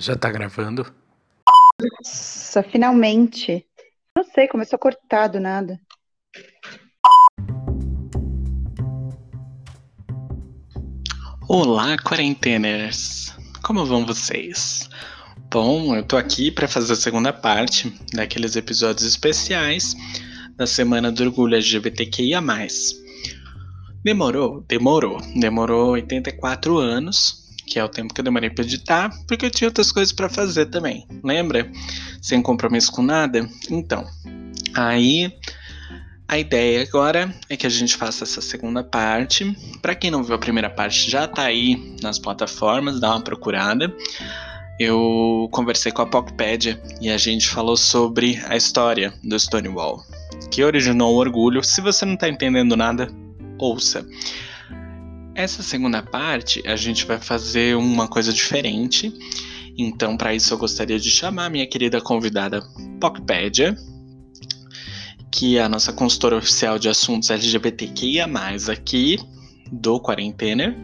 Já tá gravando? Nossa, finalmente. Não sei, começou a cortar do nada. Olá, quarenteners! Como vão vocês? Bom, eu tô aqui para fazer a segunda parte daqueles episódios especiais da Semana do Orgulho LGBTQIA. Demorou? Demorou. Demorou 84 anos, que é o tempo que eu demorei para editar, porque eu tinha outras coisas para fazer também. Lembra? Sem compromisso com nada? Então, aí a ideia agora é que a gente faça essa segunda parte. Para quem não viu a primeira parte, já tá aí nas plataformas, dá uma procurada. Eu conversei com a Poppedia e a gente falou sobre a história do Stonewall, que originou o orgulho. Se você não tá entendendo nada, ouça. Essa segunda parte a gente vai fazer uma coisa diferente. Então, para isso, eu gostaria de chamar minha querida convidada Pocpedia, que é a nossa consultora oficial de assuntos LGBTQIA, aqui do Quarentena.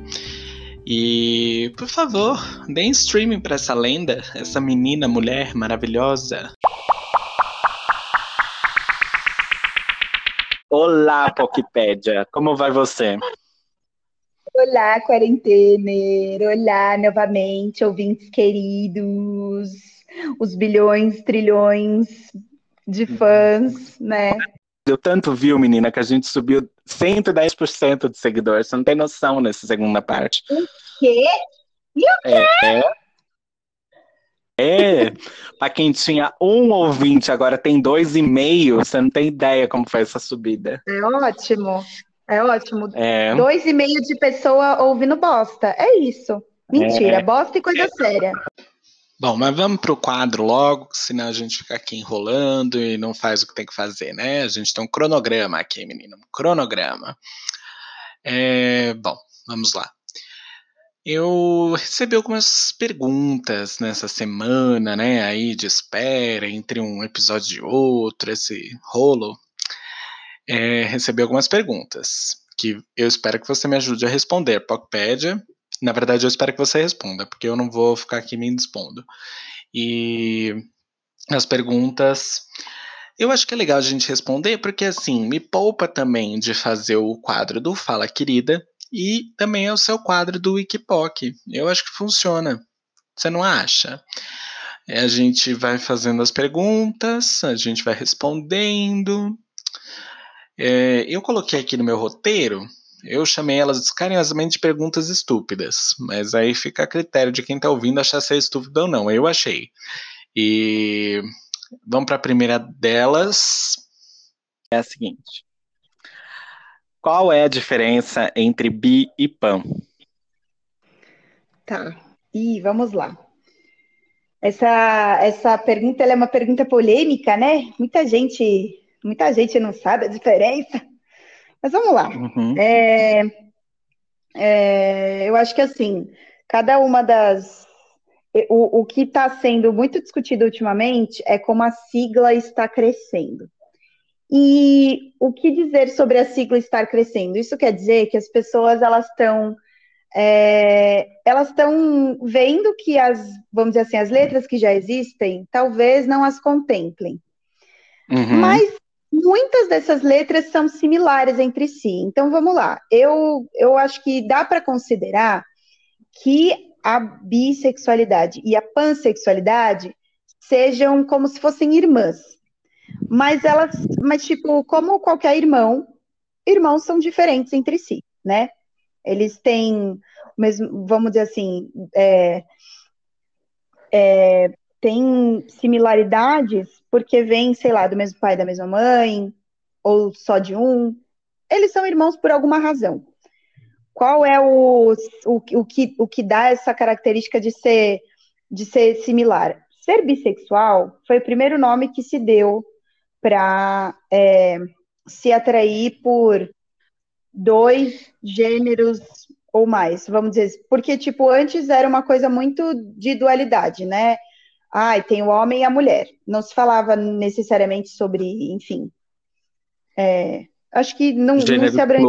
E, por favor, deem streaming para essa lenda, essa menina, mulher maravilhosa. Olá, Pocpédia, como vai você? Olá, quarentener! Olá, novamente, ouvintes queridos, os bilhões, trilhões de fãs, né? Deu tanto view, menina, que a gente subiu 110% de seguidores. Você não tem noção nessa segunda parte. O quê? E o quê? É, é. é. pra quem tinha um ouvinte, agora tem dois e meio. Você não tem ideia como foi essa subida. É ótimo. É ótimo. É. Dois e meio de pessoa ouvindo bosta. É isso. Mentira, é. bosta e coisa séria. Bom, mas vamos pro quadro logo, senão a gente fica aqui enrolando e não faz o que tem que fazer, né? A gente tem um cronograma aqui, menino. Um cronograma. É, bom, vamos lá. Eu recebi algumas perguntas nessa semana, né? Aí de espera entre um episódio e outro, esse rolo é, recebi algumas perguntas que eu espero que você me ajude a responder. Pocpedia, na verdade, eu espero que você responda, porque eu não vou ficar aqui me indispondo. E as perguntas. Eu acho que é legal a gente responder, porque assim, me poupa também de fazer o quadro do Fala Querida e também é o seu quadro do Wikipoc. Eu acho que funciona. Você não acha? É, a gente vai fazendo as perguntas, a gente vai respondendo, é, eu coloquei aqui no meu roteiro, eu chamei elas carinhosamente de perguntas estúpidas, mas aí fica a critério de quem está ouvindo achar se é estúpido ou não. Eu achei. E vamos para a primeira delas. É a seguinte: Qual é a diferença entre bi e pan? Tá. E vamos lá. Essa, essa pergunta é uma pergunta polêmica, né? Muita gente Muita gente não sabe a diferença. Mas vamos lá. Uhum. É, é, eu acho que assim, cada uma das. O, o que está sendo muito discutido ultimamente é como a sigla está crescendo. E o que dizer sobre a sigla estar crescendo? Isso quer dizer que as pessoas elas estão é, elas estão vendo que as, vamos dizer assim, as letras que já existem, talvez não as contemplem. Uhum. Mas muitas dessas letras são similares entre si. Então vamos lá. Eu, eu acho que dá para considerar que a bissexualidade e a pansexualidade sejam como se fossem irmãs. Mas elas, mas tipo, como qualquer irmão, irmãos são diferentes entre si, né? Eles têm, mesmo, vamos dizer assim, é, é, tem similaridades porque vem, sei lá, do mesmo pai, da mesma mãe, ou só de um. Eles são irmãos por alguma razão. Qual é o, o, o, que, o que dá essa característica de ser, de ser similar? Ser bissexual foi o primeiro nome que se deu para é, se atrair por dois gêneros ou mais, vamos dizer, porque tipo antes era uma coisa muito de dualidade, né? Ai, tem o homem e a mulher. Não se falava necessariamente sobre, enfim. É, acho que não, não se abrange.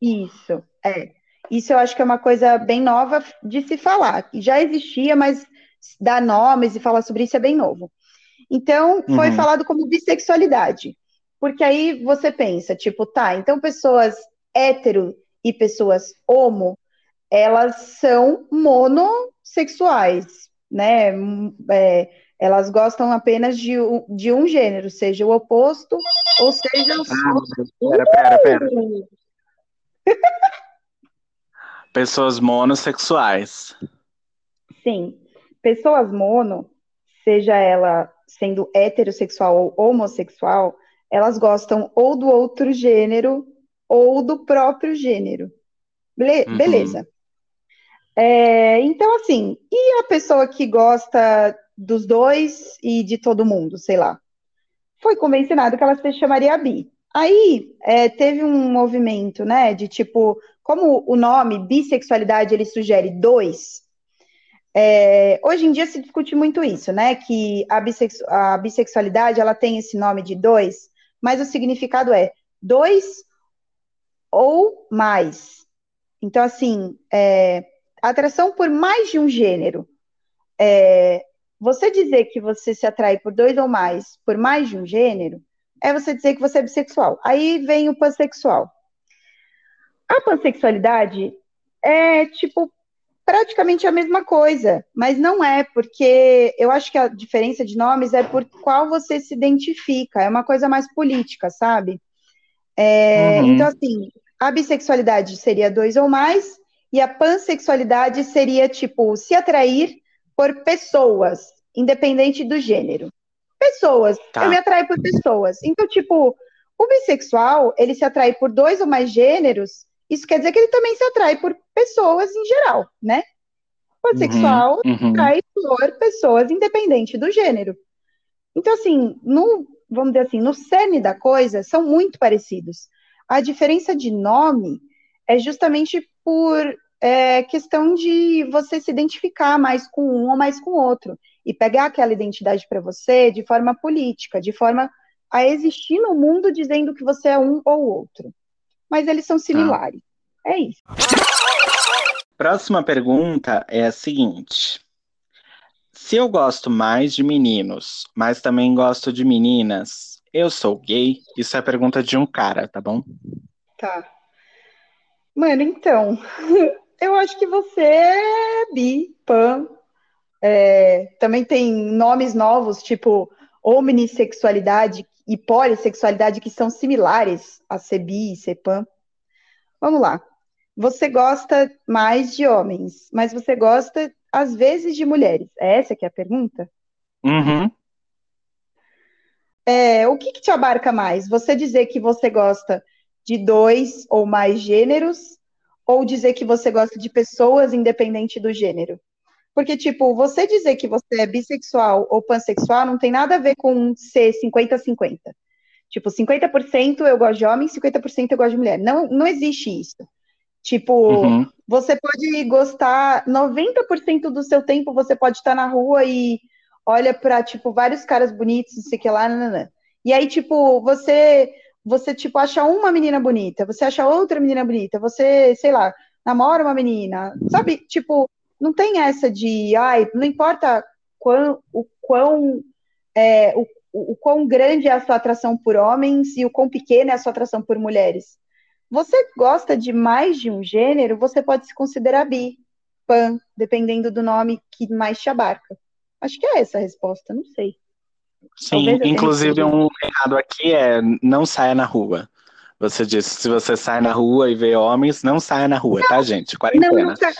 Isso, é. Isso eu acho que é uma coisa bem nova de se falar. Já existia, mas dar nomes e falar sobre isso é bem novo. Então, foi Uhum. falado como bissexualidade. Porque aí você pensa, tipo, tá, então pessoas hétero e pessoas homo, elas são monossexuais, né? Hum, é, elas gostam apenas de, um- de um gênero, seja o oposto, ou seja, os Pera, pera, pera. Pessoas monossexuais. Sim, pessoas mono, seja ela sendo heterossexual ou homossexual, elas gostam ou do outro gênero ou do próprio gênero. Bele- Uhum. É, então, assim, e a pessoa que gosta dos dois e de todo mundo, sei lá? Foi convencionado que ela se chamaria bi. Aí é, teve um movimento, né, de tipo, como o nome bissexualidade ele sugere dois, é, hoje em dia se discute muito isso, né? Que a, bissexu- a bissexualidade ela tem esse nome de dois, mas o significado é dois ou mais. Então, assim, é, atração por mais de um gênero. É, você dizer que você se atrai por dois ou mais, por mais de um gênero, é você dizer que você é bissexual. Aí vem o pansexual. A pansexualidade é tipo praticamente a mesma coisa, mas não é, porque eu acho que a diferença de nomes é por qual você se identifica, é uma coisa mais política, sabe? É, Uhum. Então, assim, a bissexualidade seria dois ou mais, e a pansexualidade seria, tipo, se atrair por pessoas, independente do gênero. Pessoas, Tá. eu me atraio por pessoas. Então, tipo, o bissexual, ele se atrai por dois ou mais gêneros, isso quer dizer que ele também se atrai por pessoas em geral, né? O pansexual Uhum, uhum. atrai por pessoas independente do gênero. Então, assim, no, vamos dizer assim, no cerne da coisa, são muito parecidos. A diferença de nome é justamente por é, questão de você se identificar mais com um ou mais com outro e pegar aquela identidade para você de forma política, de forma a existir no mundo dizendo que você é um ou outro. Mas eles são similares. É isso. Próxima pergunta é a seguinte: Se eu gosto mais de meninos, mas também gosto de meninas, eu sou gay? Isso é a pergunta de um cara, tá bom? Tá. Mano, então, eu acho que você é bi, pan. É, também tem nomes novos, tipo omnissexualidade e polissexualidade, que são similares a ser bi e ser pan. Vamos lá. Você gosta mais de homens, mas você gosta, às vezes, de mulheres. É essa que é a pergunta? Uhum. É, o que que te abarca mais? Você dizer que você gosta de dois ou mais gêneros, ou dizer que você gosta de pessoas independente do gênero? Porque, tipo, você dizer que você é bissexual ou pansexual não tem nada a ver com ser 50-50. Tipo, 50% eu gosto de homem, 50% eu gosto de mulher. Não, não existe isso. Tipo, Uhum. você pode gostar, 90% do seu tempo você pode estar na rua e olha pra, tipo, vários caras bonitos, não sei o que lá, nananã. E aí, tipo, você, você, tipo, acha uma menina bonita, você acha outra menina bonita, você, sei lá, namora uma menina, sabe? Tipo, não tem essa de, ai, não importa quão, o quão, é, o, o quão grande é a sua atração por homens e o quão pequena é a sua atração por mulheres. Você gosta de mais de um gênero, você pode se considerar bi, pan, dependendo do nome que mais te abarca. Acho que é essa a resposta, não sei. Sim, inclusive um errado aqui é não saia na rua. Você disse, se você sai na rua e vê homens, não saia na rua, tá, gente? Não, Quarentena. não sai.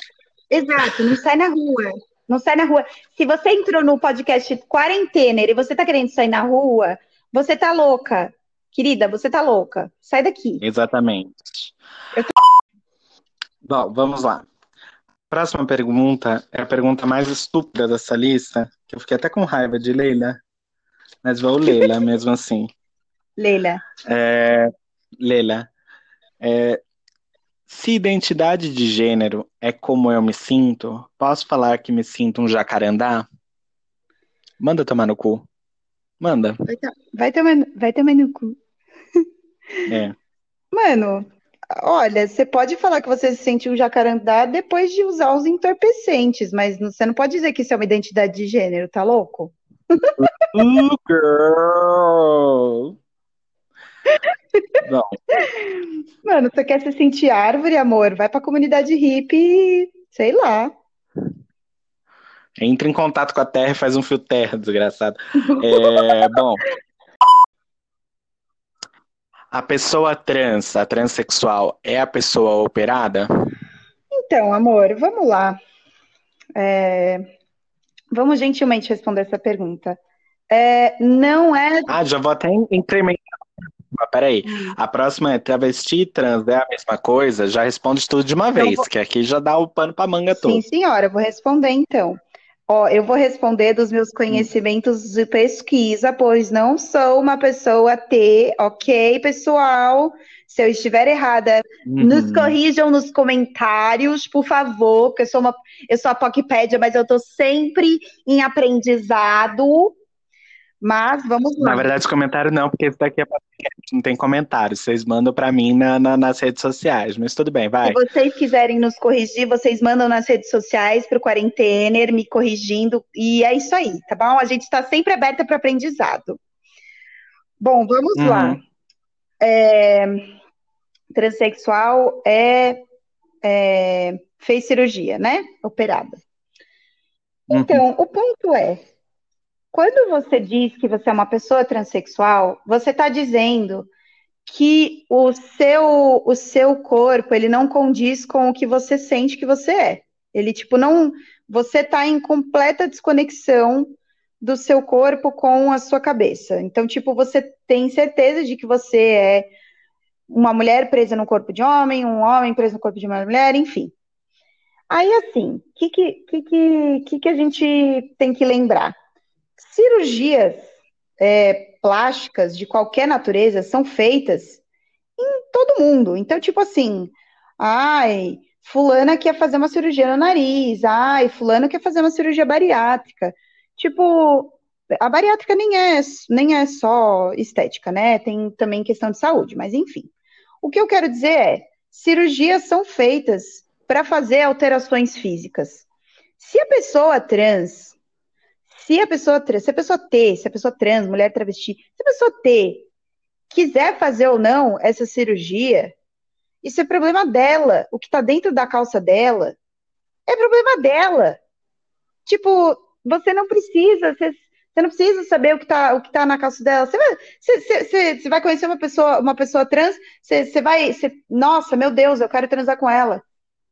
Exato, não sai na rua. Não sai na rua. Se você entrou no podcast Quarentena e você tá querendo sair na rua, você tá louca. Querida, você tá louca. Sai daqui. Exatamente. Eu Bom, vamos lá. Próxima pergunta é a pergunta mais estúpida dessa lista, que eu fiquei até com raiva de Leila, mas vou lê-la mesmo assim. Leila. É, Leila, é, se identidade de gênero é como eu me sinto, posso falar que me sinto um jacarandá? Manda tomar no cu. Manda. Vai, vai, tomar, vai tomar no cu. É. Mano, Olha, você pode falar que você se sente um jacarandá depois de usar os entorpecentes, mas você não pode dizer que isso é uma identidade de gênero, tá louco? Uh, girl! Não. Mano, você quer se sentir árvore, amor? Vai pra comunidade hippie, sei lá. Entra em contato com a terra e faz um fio terra, desgraçado. É, bom. A pessoa trans, a transexual, é a pessoa operada? Então, amor, vamos lá. É, Vamos gentilmente responder essa pergunta. É, não é. Ah, já vou até incrementar. Mas peraí, hum. a próxima é travesti trans, é a mesma coisa? Já responde tudo de uma então, vez, vou... que aqui já dá o pano pra manga todo. Sim, senhora, vou responder então. Ó, eu vou responder dos meus conhecimentos de pesquisa, pois não sou uma pessoa T, ok, pessoal? Se eu estiver errada, uhum. nos corrijam nos comentários, por favor, porque eu sou uma, eu sou a Pocpédia, mas eu estou sempre em aprendizado. Mas vamos lá. Na verdade, comentário não, porque isso daqui é podcast, não tem comentário. Vocês mandam para mim na, na, nas redes sociais, mas tudo bem, vai. Se vocês quiserem nos corrigir, vocês mandam nas redes sociais para o Quarentener, me corrigindo, e é isso aí, tá bom? A gente está sempre aberta para aprendizado. Bom, vamos uhum. lá. É, transexual é, é, fez cirurgia, né? Operada. Uhum. Então, uhum. o ponto é, quando você diz que você é uma pessoa transexual, você está dizendo que o seu, o seu corpo ele não condiz com o que você sente que você é. Ele tipo não, você está em completa desconexão do seu corpo com a sua cabeça. Então tipo você tem certeza de que você é uma mulher presa no corpo de homem, um homem preso no corpo de uma mulher, enfim. Aí assim, o que que, que, que, que a gente tem que lembrar? Cirurgias é, plásticas de qualquer natureza são feitas em todo mundo. Então, tipo assim, ai, fulana quer fazer uma cirurgia no nariz, ai, fulano quer fazer uma cirurgia bariátrica. Tipo, a bariátrica nem é, nem é só estética, né? Tem também questão de saúde, mas enfim. O que eu quero dizer é, cirurgias são feitas para fazer alterações físicas. Se a pessoa trans se a pessoa se a pessoa T, se a pessoa trans, mulher travesti, se a pessoa T quiser fazer ou não essa cirurgia, isso é problema dela. O que está dentro da calça dela é problema dela. Tipo, você não precisa, você, você não precisa saber o que está o que tá na calça dela. Você vai, você, você, você vai conhecer uma pessoa, uma pessoa trans, você, você vai, você, nossa, meu Deus, eu quero transar com ela.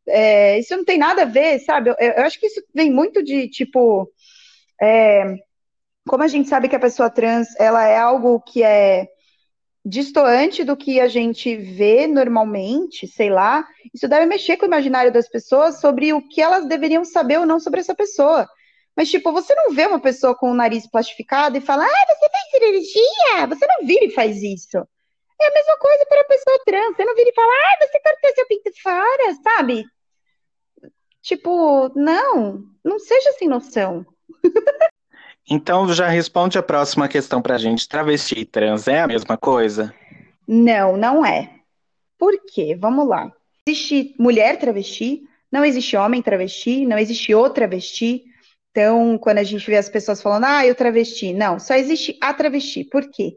É, isso não tem nada a ver, sabe? Eu, eu acho que isso vem muito de tipo é, como a gente sabe que a pessoa trans ela é algo que é distoante do que a gente vê normalmente, sei lá, isso deve mexer com o imaginário das pessoas sobre o que elas deveriam saber ou não sobre essa pessoa. Mas, tipo, você não vê uma pessoa com o nariz plastificado e fala, ah, você fez cirurgia? Você não vira e faz isso. É a mesma coisa para a pessoa trans. Você não vira e fala, ah, você cortou seu pinto fora, sabe? Tipo, não, não seja sem noção. Então já responde a próxima questão pra gente. Travesti e trans é a mesma coisa? Não, não é. Por quê? Vamos lá. Existe mulher travesti, não existe homem travesti, não existe o travesti. Então, quando a gente vê as pessoas falando, ah, eu travesti, não, só existe a travesti. Por quê?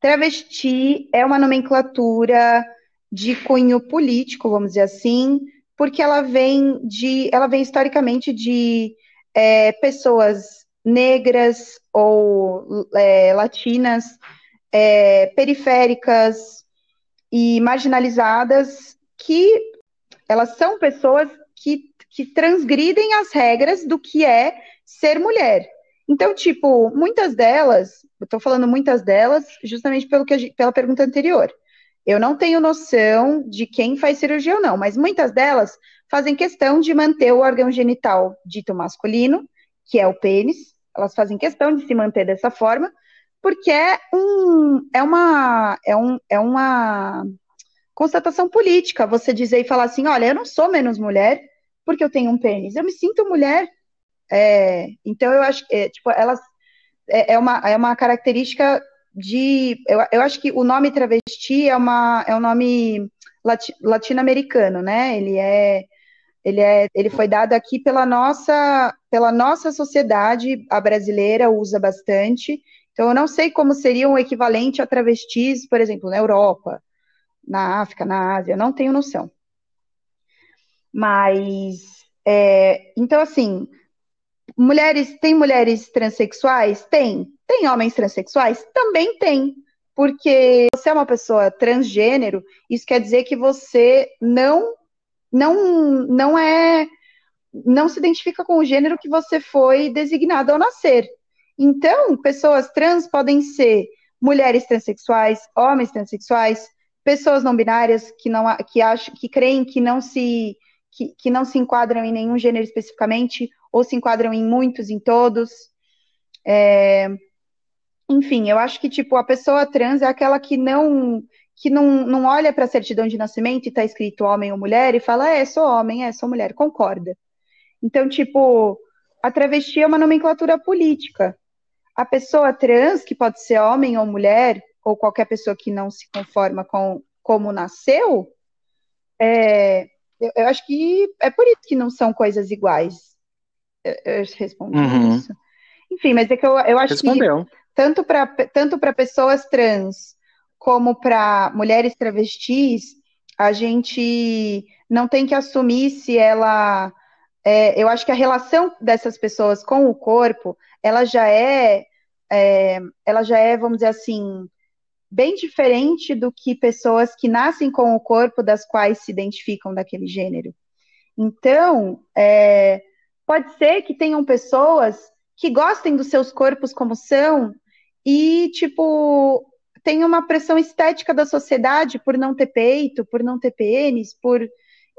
Travesti é uma nomenclatura de cunho político, vamos dizer assim, porque ela vem de, ela vem historicamente de é, pessoas negras ou é, latinas, é, periféricas e marginalizadas, que elas são pessoas que, que transgridem as regras do que é ser mulher. Então, tipo, muitas delas, eu estou falando muitas delas, justamente pelo que pela pergunta anterior. Eu não tenho noção de quem faz cirurgia ou não, mas muitas delas fazem questão de manter o órgão genital dito masculino, que é o pênis, elas fazem questão de se manter dessa forma, porque é, um, é, uma, é, um, é uma constatação política você dizer e falar assim: olha, eu não sou menos mulher porque eu tenho um pênis, eu me sinto mulher. É, então, eu acho que, é, tipo, elas. É, é, uma, é uma característica de. Eu, eu acho que o nome travesti é, uma, é um nome lati latino-americano, né? Ele é ele, é, ele foi dado aqui pela nossa, pela nossa sociedade, a brasileira usa bastante. Então, eu não sei como seria um equivalente a travestis, por exemplo, na Europa, na África, na Ásia, não tenho noção. Mas, é, então, assim, mulheres, tem mulheres transexuais? Tem. Tem homens transexuais? Também tem. Porque você é uma pessoa transgênero, isso quer dizer que você não não não é não se identifica com o gênero que você foi designado ao nascer. Então, pessoas trans podem ser mulheres transexuais, homens transexuais, pessoas não binárias que não que acham que creem que não se que, que não se enquadram em nenhum gênero especificamente ou se enquadram em muitos, em todos. É, enfim, eu acho que tipo a pessoa trans é aquela que não que não, não olha para a certidão de nascimento e está escrito homem ou mulher e fala, é, sou homem, é, sou mulher, concorda. Então, tipo, a travesti é uma nomenclatura política. A pessoa trans, que pode ser homem ou mulher, ou qualquer pessoa que não se conforma com como nasceu, é, eu, eu, acho que é por isso que não são coisas iguais. Eu, eu respondi uhum. isso. Enfim, mas é que eu, eu acho Respondeu. que tanto para tanto pessoas trans como para mulheres travestis, a gente não tem que assumir se ela. É, eu acho que a relação dessas pessoas com o corpo, ela já é, é, ela já é, vamos dizer assim, bem diferente do que pessoas que nascem com o corpo das quais se identificam daquele gênero. Então, é, pode ser que tenham pessoas que gostem dos seus corpos como são e, tipo, tem uma pressão estética da sociedade por não ter peito, por não ter pênis, por.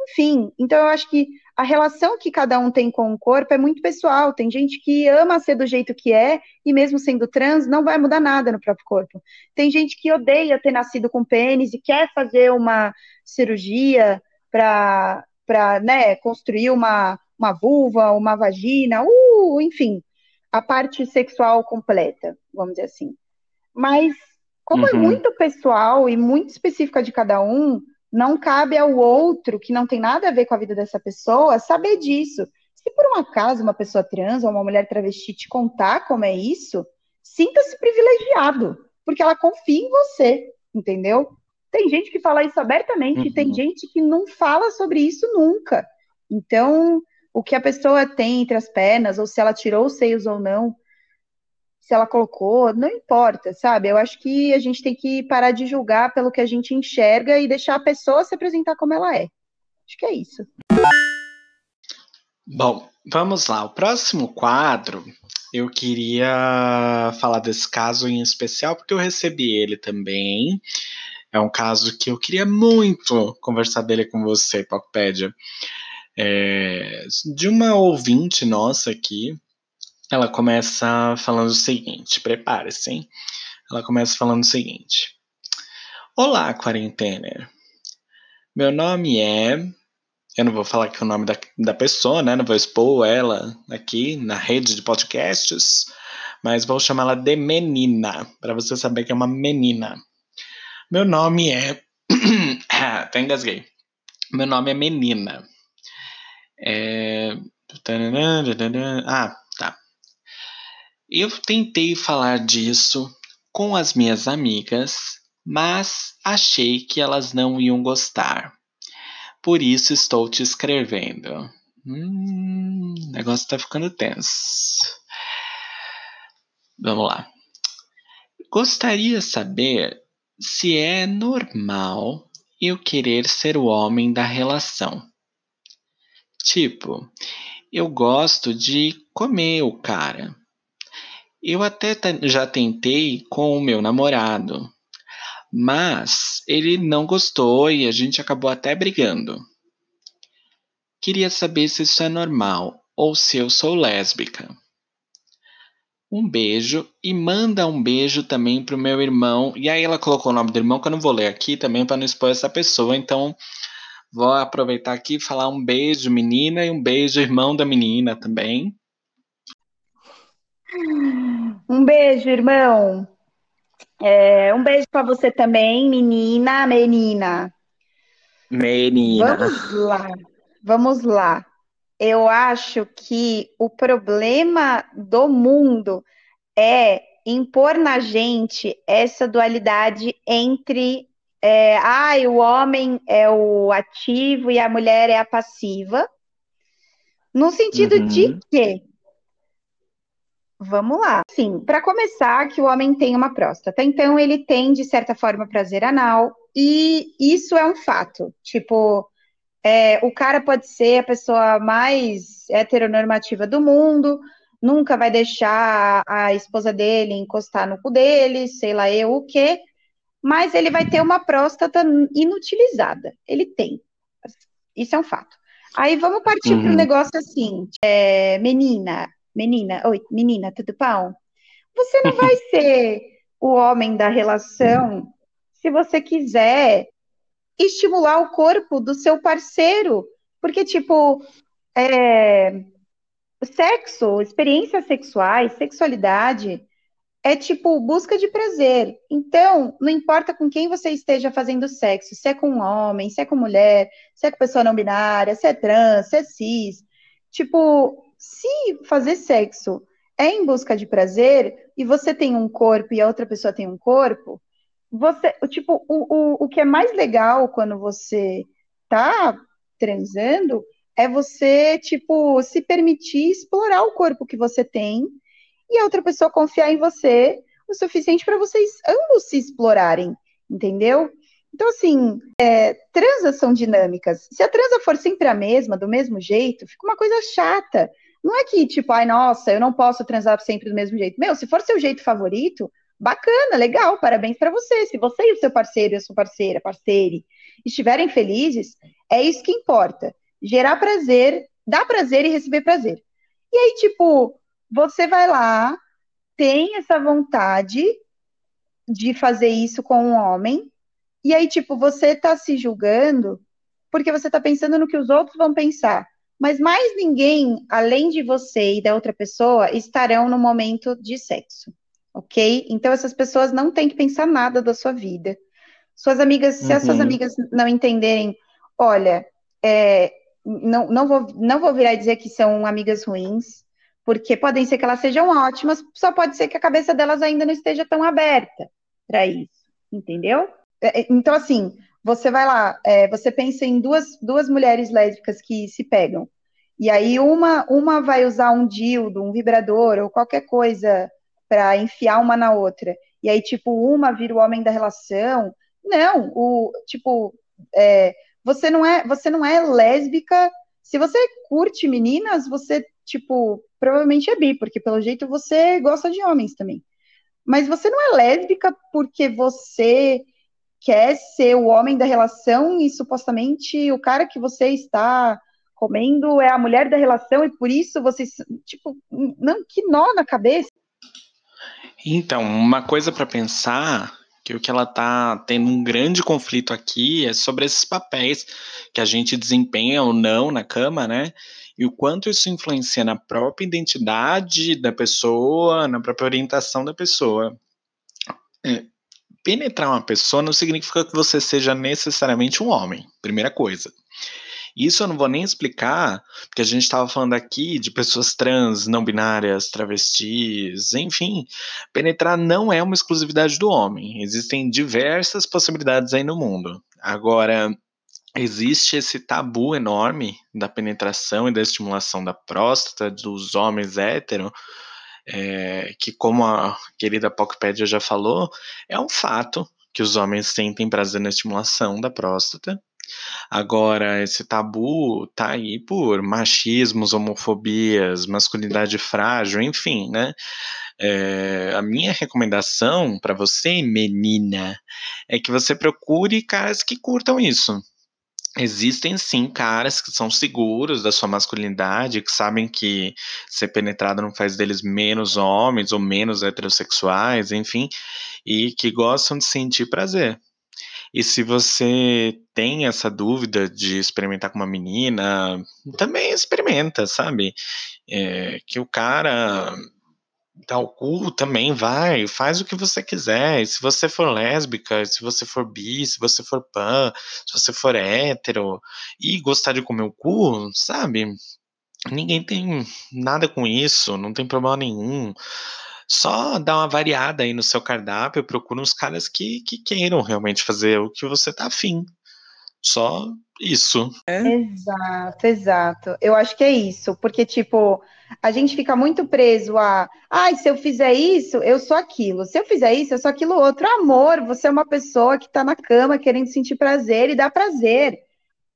Enfim, então eu acho que a relação que cada um tem com o corpo é muito pessoal. Tem gente que ama ser do jeito que é e, mesmo sendo trans, não vai mudar nada no próprio corpo. Tem gente que odeia ter nascido com pênis e quer fazer uma cirurgia para né, construir uma, uma vulva, uma vagina, uh, enfim, a parte sexual completa, vamos dizer assim. Mas como é uhum. é muito pessoal e muito específica de cada um, não cabe ao outro, que não tem nada a ver com a vida dessa pessoa, saber disso. Se por um acaso uma pessoa trans ou uma mulher travesti te contar como é isso, sinta-se privilegiado, porque ela confia em você, entendeu? Tem gente que fala isso abertamente, uhum. tem gente que não fala sobre isso nunca. Então, o que a pessoa tem entre as pernas, ou se ela tirou os seios ou não, se ela colocou, não importa, sabe? Eu acho que a gente tem que parar de julgar pelo que a gente enxerga e deixar a pessoa se apresentar como ela é. Acho que é isso. Bom, vamos lá. O próximo quadro, eu queria falar desse caso em especial porque eu recebi ele também. É um caso que eu queria muito conversar dele com você, Pocpédia. É, de uma ouvinte nossa aqui, ela começa falando o seguinte: prepare-se, hein? Ela começa falando o seguinte: Olá, quarentena. Meu nome é. Eu não vou falar aqui o nome da, da pessoa, né? Não vou expor ela aqui na rede de podcasts, mas vou chamá-la de menina, para você saber que é uma menina. Meu nome é. Até engasguei. Meu nome é Menina. É... Ah, eu tentei falar disso com as minhas amigas, mas achei que elas não iam gostar. Por isso estou te escrevendo. Hum, o negócio tá ficando tenso. Vamos lá. Gostaria saber se é normal eu querer ser o homem da relação. Tipo, eu gosto de comer o cara eu até já tentei com o meu namorado, mas ele não gostou e a gente acabou até brigando. Queria saber se isso é normal ou se eu sou lésbica. Um beijo e manda um beijo também pro meu irmão. E aí ela colocou o nome do irmão que eu não vou ler aqui também para não expor essa pessoa, então vou aproveitar aqui e falar um beijo menina e um beijo irmão da menina também. Um beijo, irmão. É, um beijo para você também, menina, menina. Menina. Vamos lá. Vamos lá. Eu acho que o problema do mundo é impor na gente essa dualidade entre é, ah, o homem é o ativo e a mulher é a passiva. No sentido uhum. de que Vamos lá. Sim, para começar, que o homem tem uma próstata. Então, ele tem, de certa forma, prazer anal, e isso é um fato. Tipo, é, o cara pode ser a pessoa mais heteronormativa do mundo, nunca vai deixar a esposa dele encostar no cu dele, sei lá eu o quê, mas ele vai ter uma próstata inutilizada. Ele tem. Isso é um fato. Aí vamos partir uhum. para o negócio assim, é, menina, menina, oi, menina, tudo bom? Você não vai ser o homem da relação se você quiser estimular o corpo do seu parceiro, porque tipo, é, sexo, experiências sexuais, sexualidade é tipo busca de prazer. Então, não importa com quem você esteja fazendo sexo, se é com homem, se é com mulher, se é com pessoa não binária, se é trans, se é cis. Tipo, se fazer sexo é em busca de prazer e você tem um corpo e a outra pessoa tem um corpo, você, tipo, o, o, o que é mais legal quando você tá transando é você, tipo, se permitir explorar o corpo que você tem e a outra pessoa confiar em você o suficiente para vocês ambos se explorarem, entendeu? Então, assim, é, transas são dinâmicas. Se a transa for sempre a mesma, do mesmo jeito, fica uma coisa chata. Não é que, tipo, ai, nossa, eu não posso transar sempre do mesmo jeito. Meu, se for seu jeito favorito, bacana, legal, parabéns para você. Se você e o seu parceiro e a sua parceira, parceire, estiverem felizes, é isso que importa. Gerar prazer, dar prazer e receber prazer. E aí, tipo, você vai lá, tem essa vontade de fazer isso com um homem, e aí, tipo, você tá se julgando porque você tá pensando no que os outros vão pensar mas mais ninguém, além de você e da outra pessoa, estarão no momento de sexo, ok? Então essas pessoas não têm que pensar nada da sua vida. Suas amigas, se as suas uhum. amigas não entenderem, olha, é, não, não, vou, não vou virar e dizer que são amigas ruins, porque podem ser que elas sejam ótimas, só pode ser que a cabeça delas ainda não esteja tão aberta para isso, entendeu? É, é, então, assim, você vai lá, é, você pensa em duas, duas mulheres lésbicas que se pegam. E aí uma, uma vai usar um dildo, um vibrador ou qualquer coisa para enfiar uma na outra. E aí, tipo, uma vira o homem da relação. Não, o tipo, é, você não é, você não é lésbica. Se você curte meninas, você, tipo, provavelmente é bi, porque pelo jeito você gosta de homens também. Mas você não é lésbica porque você quer ser o homem da relação e supostamente o cara que você está comendo é a mulher da relação e por isso vocês, tipo, não, que nó na cabeça. Então, uma coisa para pensar que o que ela tá tendo um grande conflito aqui é sobre esses papéis que a gente desempenha ou não na cama, né? E o quanto isso influencia na própria identidade da pessoa, na própria orientação da pessoa. É, penetrar uma pessoa não significa que você seja necessariamente um homem, primeira coisa. Isso eu não vou nem explicar, porque a gente estava falando aqui de pessoas trans, não binárias, travestis, enfim. Penetrar não é uma exclusividade do homem. Existem diversas possibilidades aí no mundo. Agora, existe esse tabu enorme da penetração e da estimulação da próstata dos homens héteros é, que, como a querida Pocpédia já falou, é um fato que os homens sentem prazer na estimulação da próstata. Agora, esse tabu tá aí por machismos, homofobias, masculinidade frágil, enfim, né? É, a minha recomendação para você, menina, é que você procure caras que curtam isso existem sim caras que são seguros da sua masculinidade, que sabem que ser penetrado não faz deles menos homens ou menos heterossexuais, enfim, e que gostam de sentir prazer. E se você tem essa dúvida de experimentar com uma menina, também experimenta, sabe? É, que o cara o cu também, vai, faz o que você quiser. E se você for lésbica, se você for bi, se você for pan, se você for hétero e gostar de comer o cu, sabe? Ninguém tem nada com isso, não tem problema nenhum. Só dá uma variada aí no seu cardápio, procura uns caras que, que queiram realmente fazer o que você tá afim. Só isso. É. Exato, exato. Eu acho que é isso, porque, tipo, a gente fica muito preso a, ai, ah, se eu fizer isso, eu sou aquilo. Se eu fizer isso, eu sou aquilo outro. Amor, você é uma pessoa que tá na cama querendo sentir prazer e dar prazer.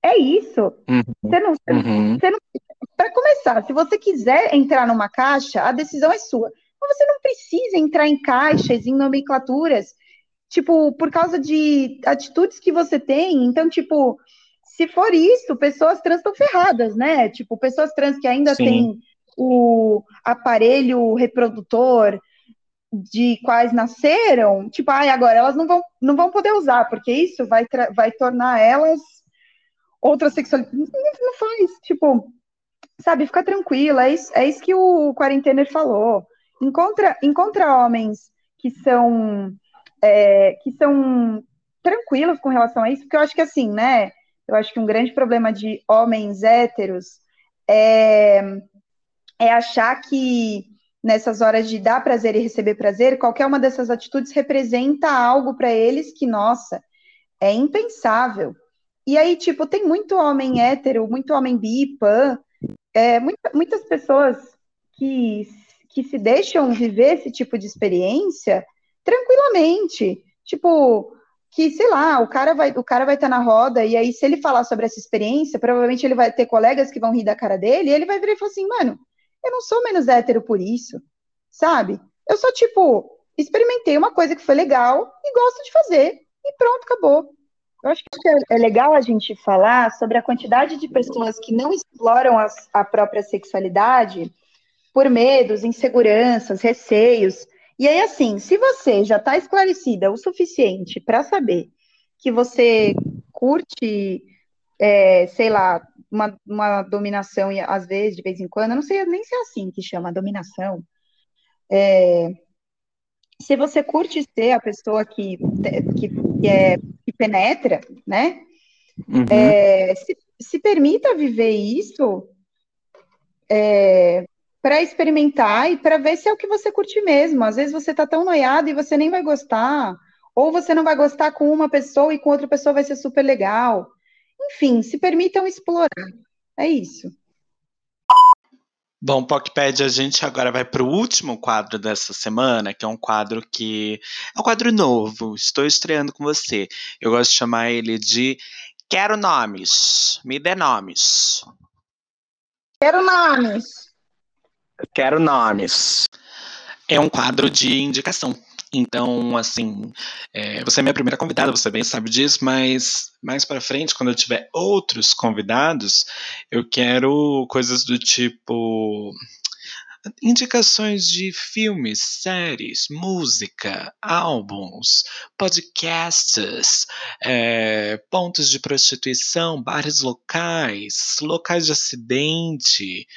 É isso. Uhum. Você não, uhum. você não para começar, se você quiser entrar numa caixa, a decisão é sua. Mas você não precisa entrar em caixas, em nomenclaturas, tipo, por causa de atitudes que você tem. Então, tipo, se for isso, pessoas trans estão ferradas, né? Tipo, pessoas trans que ainda Sim. têm o aparelho reprodutor de quais nasceram, tipo, ai, agora elas não vão, não vão poder usar, porque isso vai, vai tornar elas outra sexualidade. Não, não faz, tipo, sabe, fica tranquila, é isso, é isso que o Quarentener falou. Encontra, encontra homens que são é, que são tranquilos com relação a isso, porque eu acho que assim, né? Eu acho que um grande problema de homens héteros é, é achar que nessas horas de dar prazer e receber prazer, qualquer uma dessas atitudes representa algo para eles que, nossa, é impensável. E aí, tipo, tem muito homem hétero, muito homem bi, pan, é, muita, muitas pessoas que, que se deixam viver esse tipo de experiência tranquilamente. Tipo, que, sei lá, o cara vai o cara vai estar tá na roda, e aí, se ele falar sobre essa experiência, provavelmente ele vai ter colegas que vão rir da cara dele, e ele vai virar e falar assim, mano, eu não sou menos hétero por isso, sabe? Eu só, tipo, experimentei uma coisa que foi legal e gosto de fazer, e pronto, acabou. Eu acho que é legal a gente falar sobre a quantidade de pessoas que não exploram a, a própria sexualidade por medos, inseguranças, receios. E aí, assim, se você já está esclarecida o suficiente para saber que você curte, é, sei lá, uma, uma dominação, e às vezes, de vez em quando, eu não sei nem se é assim que chama dominação. É, se você curte ser a pessoa que, que, que é penetra, né? Uhum. É, se, se, permita viver isso é, para experimentar e para ver se é o que você curte mesmo. Às vezes você está tão noiado e você nem vai gostar, ou você não vai gostar com uma pessoa e com outra pessoa vai ser super legal. Enfim, se permitam explorar. É isso. Bom, PocPed, a gente agora vai para o último quadro dessa semana, que é um quadro que é um quadro novo. Estou estreando com você. Eu gosto de chamar ele de Quero Nomes. Me dê nomes. Quero nomes. Quero nomes. É um quadro de indicação. Então, assim, é, você é minha primeira convidada, você bem sabe disso, mas mais para frente, quando eu tiver outros convidados, eu quero coisas do tipo indicações de filmes, séries, música, álbuns, podcasts, é, pontos de prostituição, bares locais, locais de acidente,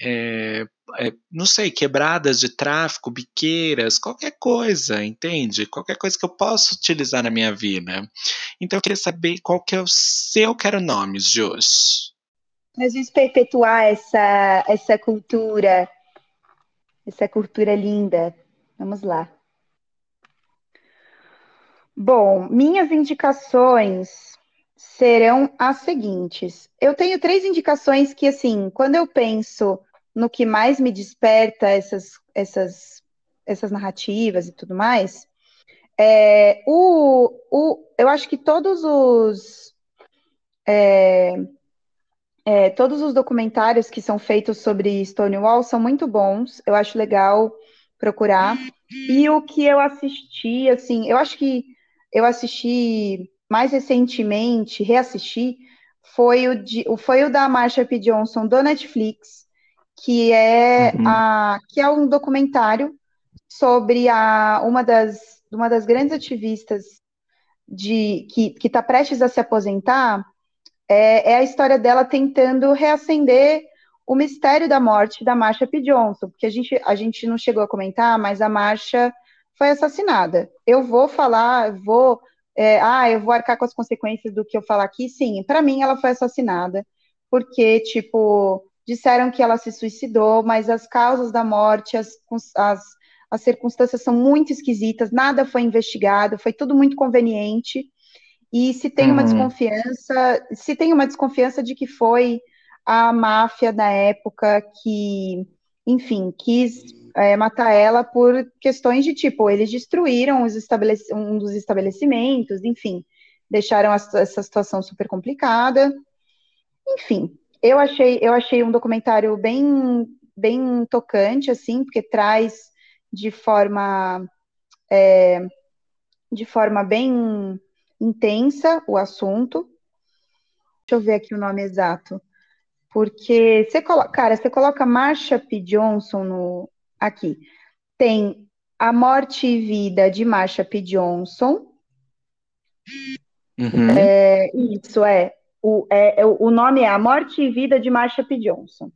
é, é, não sei, quebradas de tráfico, biqueiras, qualquer coisa, entende? Qualquer coisa que eu possa utilizar na minha vida. Então eu queria saber qual que é o seu quero nomes de hoje. Nós vamos perpetuar essa, essa cultura essa cultura linda. Vamos lá. Bom, minhas indicações serão as seguintes. Eu tenho três indicações que, assim, quando eu penso no que mais me desperta essas, essas, essas narrativas e tudo mais, é, o, o, eu acho que todos os é, é, todos os documentários que são feitos sobre Stonewall são muito bons, eu acho legal procurar. E o que eu assisti, assim, eu acho que eu assisti mais recentemente, reassisti, foi o, de, foi o da Marsha P. Johnson do Netflix, que é, uhum. a, que é um documentário sobre a, uma, das, uma das grandes ativistas de, que está prestes a se aposentar, é, é a história dela tentando reacender o mistério da morte da Marsha P. Johnson, porque a gente, a gente não chegou a comentar, mas a Marsha foi assassinada. Eu vou falar, vou, é, ah, eu vou arcar com as consequências do que eu falar aqui. Sim, para mim ela foi assassinada, porque, tipo, disseram que ela se suicidou, mas as causas da morte, as, as, as circunstâncias são muito esquisitas, nada foi investigado, foi tudo muito conveniente. E se tem uma uhum. desconfiança, se tem uma desconfiança de que foi a máfia da época que, enfim, quis é, matar ela por questões de tipo, eles destruíram um dos estabelecimentos, enfim, deixaram essa situação super complicada. Enfim, eu achei, eu achei um documentário bem, bem tocante, assim, porque traz de forma, é, de forma bem intensa o assunto. Deixa eu ver aqui o nome exato. Porque você coloca, cara, você coloca Marsha P. Johnson no aqui. Tem A Morte e Vida de Marsha P. Johnson. Uhum. É, isso é o, é, é, o nome é A Morte e Vida de Marsha P. Johnson,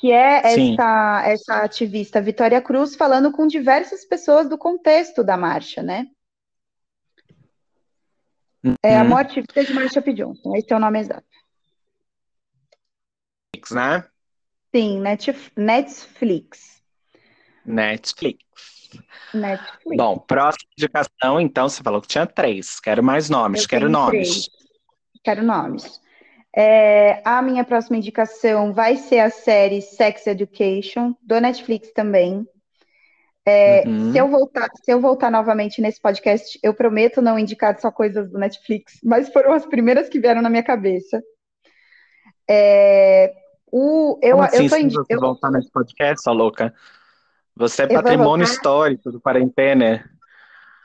que é essa, essa ativista Vitória Cruz falando com diversas pessoas do contexto da marcha, né? Uhum. É A Morte e Vida de Marsha P. Johnson, esse é o nome exato. Né? Sim, Netflix. Netflix. Netflix. Bom, próxima indicação, então, você falou que tinha três. Quero mais nomes, Eu quero nomes. Três quero nomes. É, a minha próxima indicação vai ser a série Sex Education, do Netflix também. É, uhum. se, eu voltar, se eu voltar novamente nesse podcast, eu prometo não indicar só coisas do Netflix, mas foram as primeiras que vieram na minha cabeça. É, o, eu, Como assim, eu tô indi- você eu... voltar nesse podcast, sua louca? Você é patrimônio histórico do Quarentena.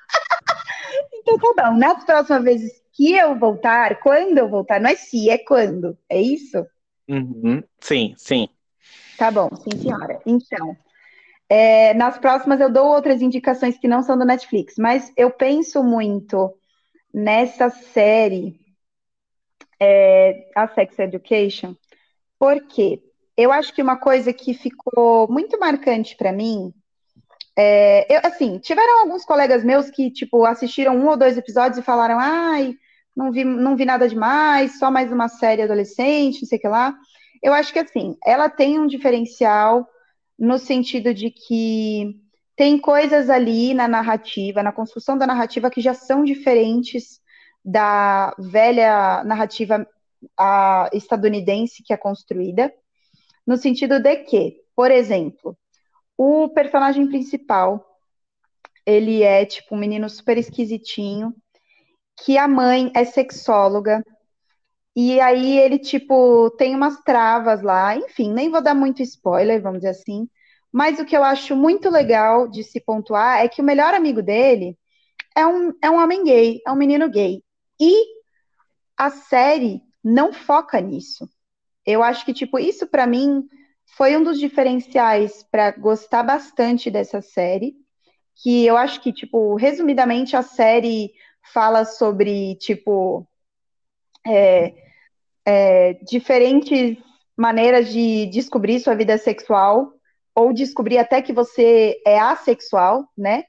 então tá bom. Nas próximas vezes que eu voltar, quando eu voltar, não é se, é quando, é isso? Uhum. Sim, sim. Tá bom, sim, senhora. Então, é, nas próximas eu dou outras indicações que não são do Netflix, mas eu penso muito nessa série, é, a Sex Education, porque eu acho que uma coisa que ficou muito marcante para mim é, eu, assim, tiveram alguns colegas meus que, tipo, assistiram um ou dois episódios e falaram, ai, não vi, não vi nada demais, só mais uma série adolescente, não sei o que lá. Eu acho que assim, ela tem um diferencial no sentido de que tem coisas ali na narrativa, na construção da narrativa que já são diferentes da velha narrativa a, estadunidense que é construída, no sentido de que, por exemplo, o personagem principal, ele é tipo um menino super esquisitinho, que a mãe é sexóloga. E aí ele, tipo, tem umas travas lá, enfim, nem vou dar muito spoiler, vamos dizer assim. Mas o que eu acho muito legal de se pontuar é que o melhor amigo dele é um, é um homem gay, é um menino gay. E a série não foca nisso. Eu acho que, tipo, isso para mim foi um dos diferenciais para gostar bastante dessa série. Que eu acho que, tipo, resumidamente, a série fala sobre, tipo, é, é, diferentes maneiras de descobrir sua vida sexual, ou descobrir até que você é assexual, né?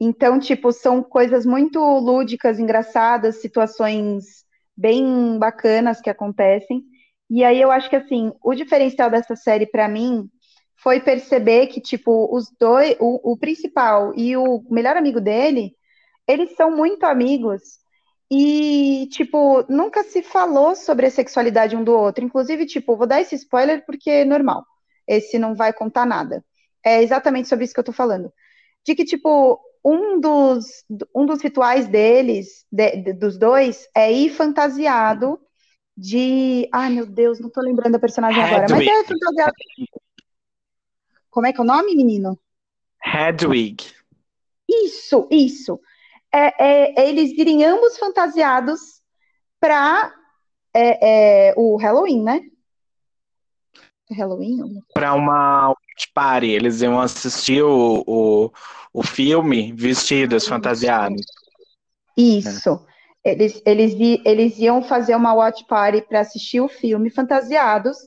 Então, tipo, são coisas muito lúdicas, engraçadas, situações bem bacanas que acontecem. E aí eu acho que assim, o diferencial dessa série para mim foi perceber que tipo os dois, o, o principal e o melhor amigo dele, eles são muito amigos e, tipo, nunca se falou sobre a sexualidade um do outro. Inclusive, tipo, vou dar esse spoiler porque é normal. Esse não vai contar nada. É exatamente sobre isso que eu tô falando. De que, tipo, um dos, um dos rituais deles, de, de, dos dois, é ir fantasiado de. Ai, meu Deus, não tô lembrando a personagem Hedwig. agora. Mas é fantasiado. Como é que é o nome, menino? Hedwig. Isso, isso é, é, é eles irem ambos fantasiados para é, é, o Halloween, né? Halloween? Para uma party, eles iam assistir o, o, o filme vestidos, fantasiados. Isso. Eles, eles, eles iam fazer uma watch party para assistir o filme fantasiados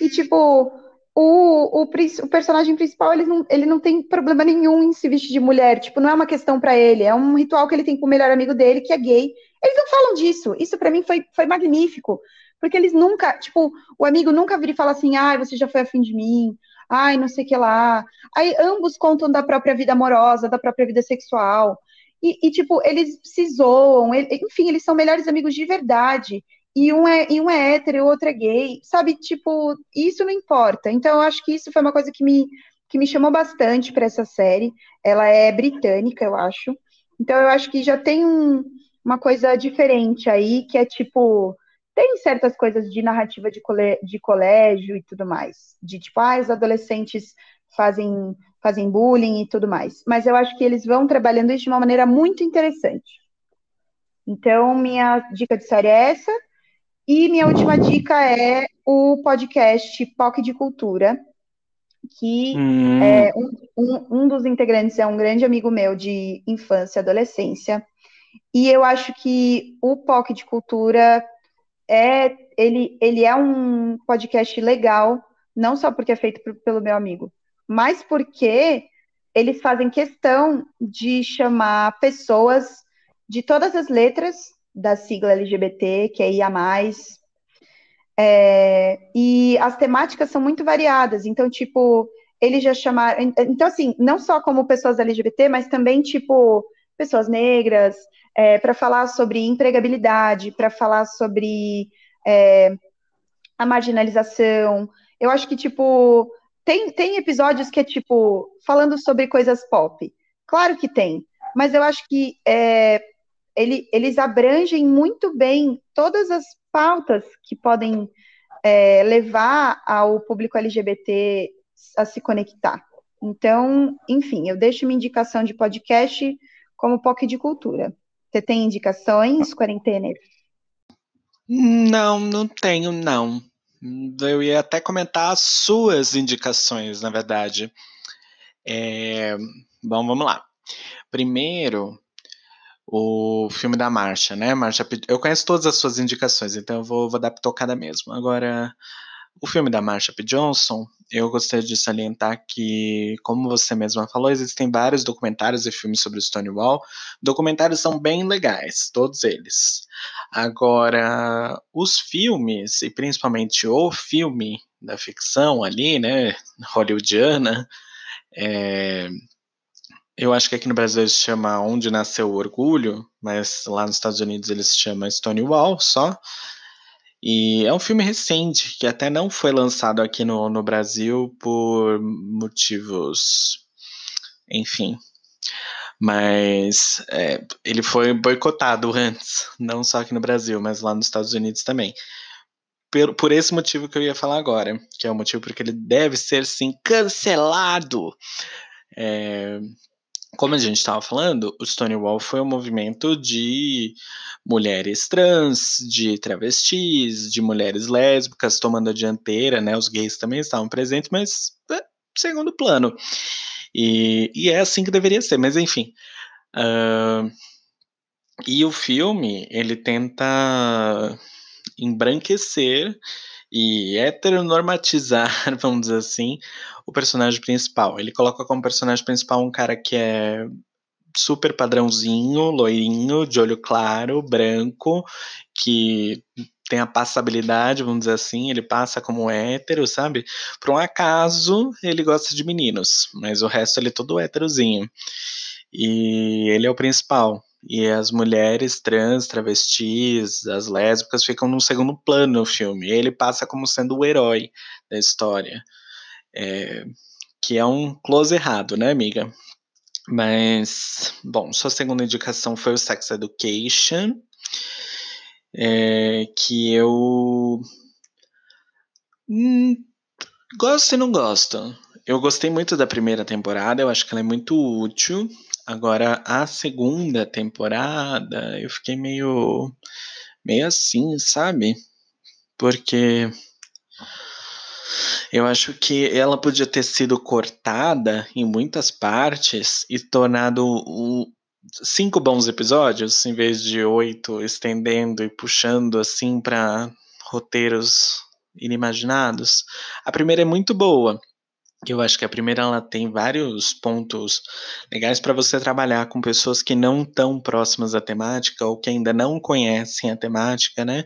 E, tipo, o, o, o, personagem principal, ele não, ele não tem problema nenhum em se vestir de mulher. Tipo, não é uma questão para ele. É um ritual que ele tem com o melhor amigo dele, que é gay. Eles não falam disso. Isso para mim foi, foi magnífico. Porque eles nunca, tipo, o amigo nunca vira e fala assim, ai, você já foi afim de mim, ai, não sei o que lá. Aí ambos contam da própria vida amorosa, da própria vida sexual. E, e tipo, eles se zoam, ele, enfim, eles são melhores amigos de verdade. E um, é, e um é hétero e o outro é gay, sabe? Tipo, isso não importa. Então, eu acho que isso foi uma coisa que me, que me chamou bastante para essa série. Ela é britânica, eu acho. Então, eu acho que já tem um, uma coisa diferente aí, que é tipo tem certas coisas de narrativa de, cole, de colégio e tudo mais. De tipo, ah, os adolescentes fazem, fazem bullying e tudo mais. Mas eu acho que eles vão trabalhando isso de uma maneira muito interessante. Então, minha dica de série é essa. E minha última dica é o podcast POC de Cultura, que hum. é, um, um, um dos integrantes é um grande amigo meu de infância e adolescência. E eu acho que o POC de Cultura é ele, ele é um podcast legal, não só porque é feito pelo meu amigo, mas porque eles fazem questão de chamar pessoas de todas as letras da sigla LGBT, que é IA+, é, e as temáticas são muito variadas, então, tipo, eles já chamaram, então, assim, não só como pessoas LGBT, mas também, tipo, pessoas negras, é, para falar sobre empregabilidade, para falar sobre é, a marginalização. Eu acho que, tipo, tem, tem episódios que é, tipo, falando sobre coisas pop. Claro que tem, mas eu acho que é, ele, eles abrangem muito bem todas as pautas que podem é, levar ao público LGBT a se conectar. Então, enfim, eu deixo minha indicação de podcast como POC de Cultura. Você tem indicações, quarentena? Não, não tenho, não. Eu ia até comentar as suas indicações, na verdade. É, bom, vamos lá. Primeiro, o filme da Marcha, né? Marcha, eu conheço todas as suas indicações, então eu vou, vou dar tocada mesmo. Agora, o filme da Marsha P. Johnson, eu gostaria de salientar que, como você mesma falou, existem vários documentários e filmes sobre Stonewall. Documentários são bem legais, todos eles. Agora, os filmes, e principalmente o filme da ficção ali, né, hollywoodiana, é, eu acho que aqui no Brasil se chama Onde Nasceu o Orgulho, mas lá nos Estados Unidos eles se chama Stonewall só. E é um filme recente, que até não foi lançado aqui no, no Brasil por motivos. Enfim. Mas é, ele foi boicotado antes, não só aqui no Brasil, mas lá nos Estados Unidos também. Por, por esse motivo que eu ia falar agora, que é o motivo porque ele deve ser sim cancelado. É, como a gente estava falando, o Stonewall foi um movimento de mulheres trans, de travestis, de mulheres lésbicas tomando a dianteira, né? Os gays também estavam presentes, mas é, segundo plano. E, e, é assim que deveria ser, mas enfim. Uh, e o filme, ele tenta embranquecer e heteronormatizar, vamos dizer assim, o personagem principal. Ele coloca como personagem principal um cara que é super padrãozinho, loirinho, de olho claro, branco, que tem a passabilidade, vamos dizer assim, ele passa como hétero, sabe? Por um acaso, ele gosta de meninos, mas o resto ele é todo héterozinho. E ele é o principal. E as mulheres trans, travestis, as lésbicas ficam no segundo plano no filme. Ele passa como sendo o herói da história. É, que é um close errado, né, amiga? Mas, bom, sua segunda indicação foi o Sex Education, é, que eu hum, gosto e não gosto. Eu gostei muito da primeira temporada, eu acho que ela é muito útil. Agora, a segunda temporada, eu fiquei meio, meio assim, sabe? Porque eu acho que ela podia ter sido cortada em muitas partes e tornado cinco bons episódios, em vez de oito, estendendo e puxando assim para roteiros inimaginados. A primeira é muito boa. Eu acho que a primeira ela tem vários pontos legais para você trabalhar com pessoas que não estão próximas à temática ou que ainda não conhecem a temática, né?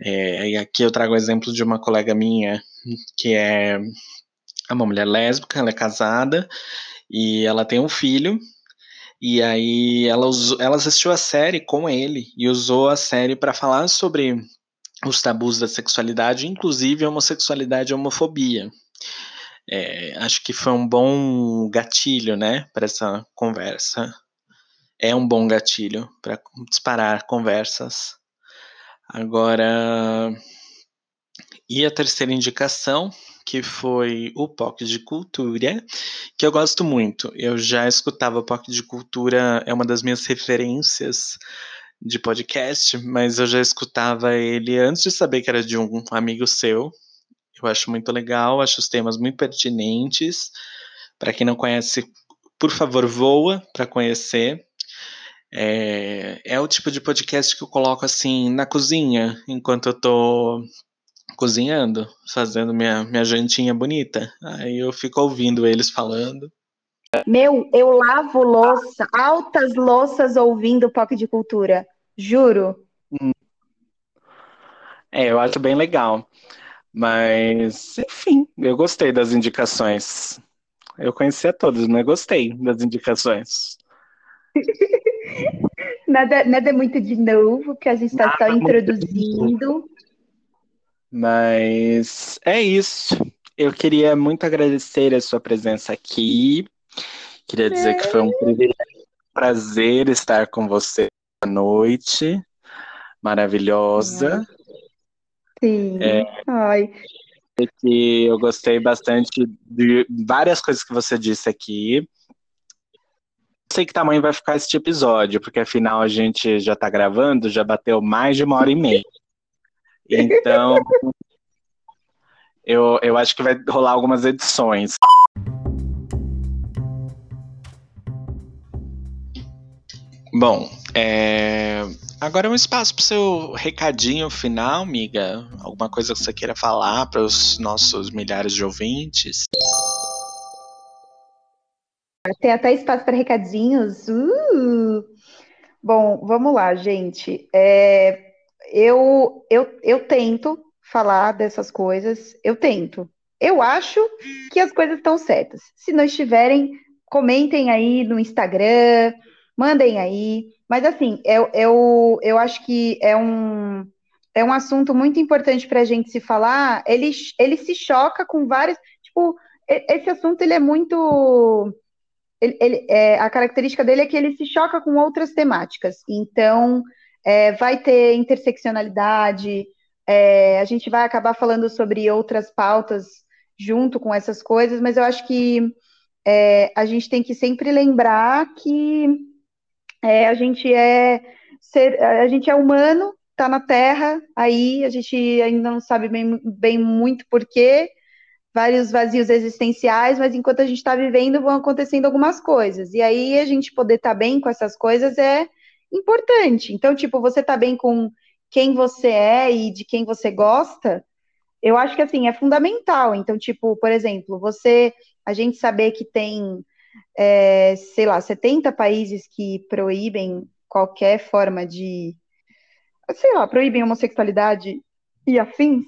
É, e aqui eu trago o exemplo de uma colega minha que é uma mulher lésbica, ela é casada e ela tem um filho. E aí ela, usou, ela assistiu a série com ele e usou a série para falar sobre os tabus da sexualidade, inclusive homossexualidade e homofobia. É, acho que foi um bom gatilho, né, para essa conversa. É um bom gatilho para disparar conversas. Agora, e a terceira indicação, que foi o POC de Cultura, que eu gosto muito. Eu já escutava o POC de Cultura, é uma das minhas referências de podcast, mas eu já escutava ele antes de saber que era de um amigo seu. Eu acho muito legal, acho os temas muito pertinentes. Para quem não conhece, por favor, voa para conhecer. É, é o tipo de podcast que eu coloco assim na cozinha, enquanto eu tô cozinhando, fazendo minha, minha jantinha bonita. Aí eu fico ouvindo eles falando. Meu, eu lavo louça, altas louças ouvindo POC de cultura. Juro. Hum. É, eu acho bem legal. Mas, enfim, eu gostei das indicações. Eu conhecia todos, mas gostei das indicações. nada, nada muito de novo, que a gente está só introduzindo. Mas é isso. Eu queria muito agradecer a sua presença aqui. Queria dizer é. que foi um privilégio, prazer estar com você à noite. Maravilhosa. Sim. É, Ai. Que eu gostei bastante de várias coisas que você disse aqui sei que tamanho vai ficar este episódio, porque afinal a gente já está gravando, já bateu mais de uma hora e meia. Então, eu, eu acho que vai rolar algumas edições. Bom, é... agora é um espaço para o seu recadinho final, amiga. Alguma coisa que você queira falar para os nossos milhares de ouvintes? Tem até espaço para recadinhos. Uh! Bom, vamos lá, gente. É, eu, eu, eu tento falar dessas coisas, eu tento. Eu acho que as coisas estão certas. Se não estiverem, comentem aí no Instagram, mandem aí. Mas assim, eu, eu, eu acho que é um, é um assunto muito importante para a gente se falar. Ele, ele se choca com vários. Tipo, esse assunto ele é muito ele, ele é, a característica dele é que ele se choca com outras temáticas. Então, é, vai ter interseccionalidade, é, a gente vai acabar falando sobre outras pautas junto com essas coisas, mas eu acho que é, a gente tem que sempre lembrar que é, a gente é ser, a gente é humano, está na Terra, aí a gente ainda não sabe bem, bem muito porquê, vários vazios existenciais, mas enquanto a gente está vivendo, vão acontecendo algumas coisas. E aí a gente poder estar tá bem com essas coisas é importante. Então, tipo, você tá bem com quem você é e de quem você gosta, eu acho que assim é fundamental. Então, tipo, por exemplo, você, a gente saber que tem, é, sei lá, 70 países que proíbem qualquer forma de, sei lá, proíbem homossexualidade e afins.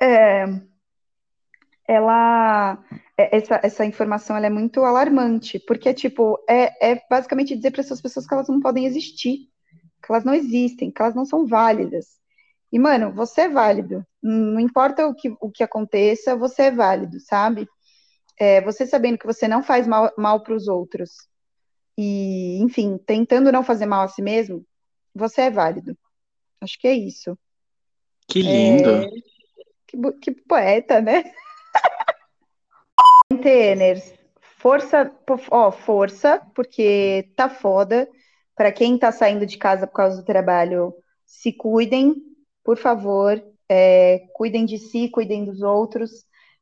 É, ela essa, essa informação é muito alarmante, porque tipo, é, é basicamente dizer para essas pessoas que elas não podem existir, que elas não existem, que elas não são válidas. E, mano, você é válido. Não importa o que, o que aconteça, você é válido, sabe? É, você sabendo que você não faz mal, mal para os outros e, enfim, tentando não fazer mal a si mesmo, você é válido. Acho que é isso. Que lindo. É... Que, que poeta, né? Teners, força, ó, força, porque tá foda. Para quem tá saindo de casa por causa do trabalho, se cuidem, por favor. É, cuidem de si, cuidem dos outros.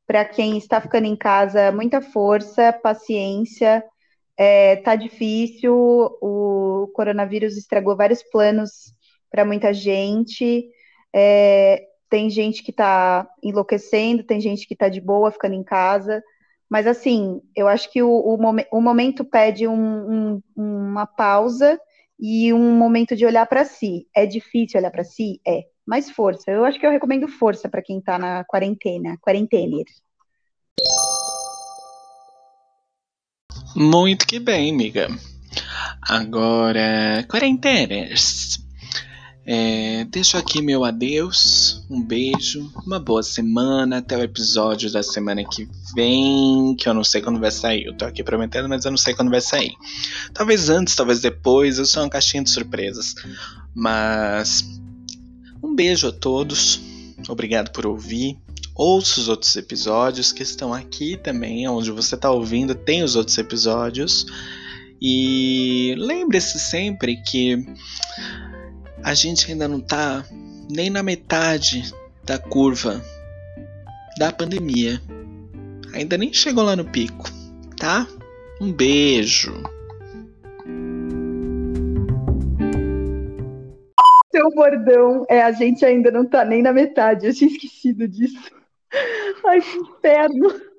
Para quem está ficando em casa, muita força, paciência. É, tá difícil, o coronavírus estragou vários planos para muita gente. É, tem gente que está enlouquecendo, tem gente que está de boa, ficando em casa. Mas, assim, eu acho que o, o, o momento pede um, um, uma pausa e um momento de olhar para si. É difícil olhar para si? É. Mas força. Eu acho que eu recomendo força para quem está na quarentena. Quarentena. Muito que bem, amiga. Agora, quarentenas. É, deixo aqui meu adeus, um beijo, uma boa semana, até o episódio da semana que vem, que eu não sei quando vai sair. Eu tô aqui prometendo, mas eu não sei quando vai sair. Talvez antes, talvez depois, eu sou uma caixinha de surpresas. Mas um beijo a todos, obrigado por ouvir. Ouça os outros episódios que estão aqui também, onde você está ouvindo, tem os outros episódios. E lembre-se sempre que a gente ainda não tá nem na metade da curva da pandemia. Ainda nem chegou lá no pico, tá? Um beijo. Seu bordão é a gente ainda não tá nem na metade. Eu tinha esquecido disso. Ai, que inferno.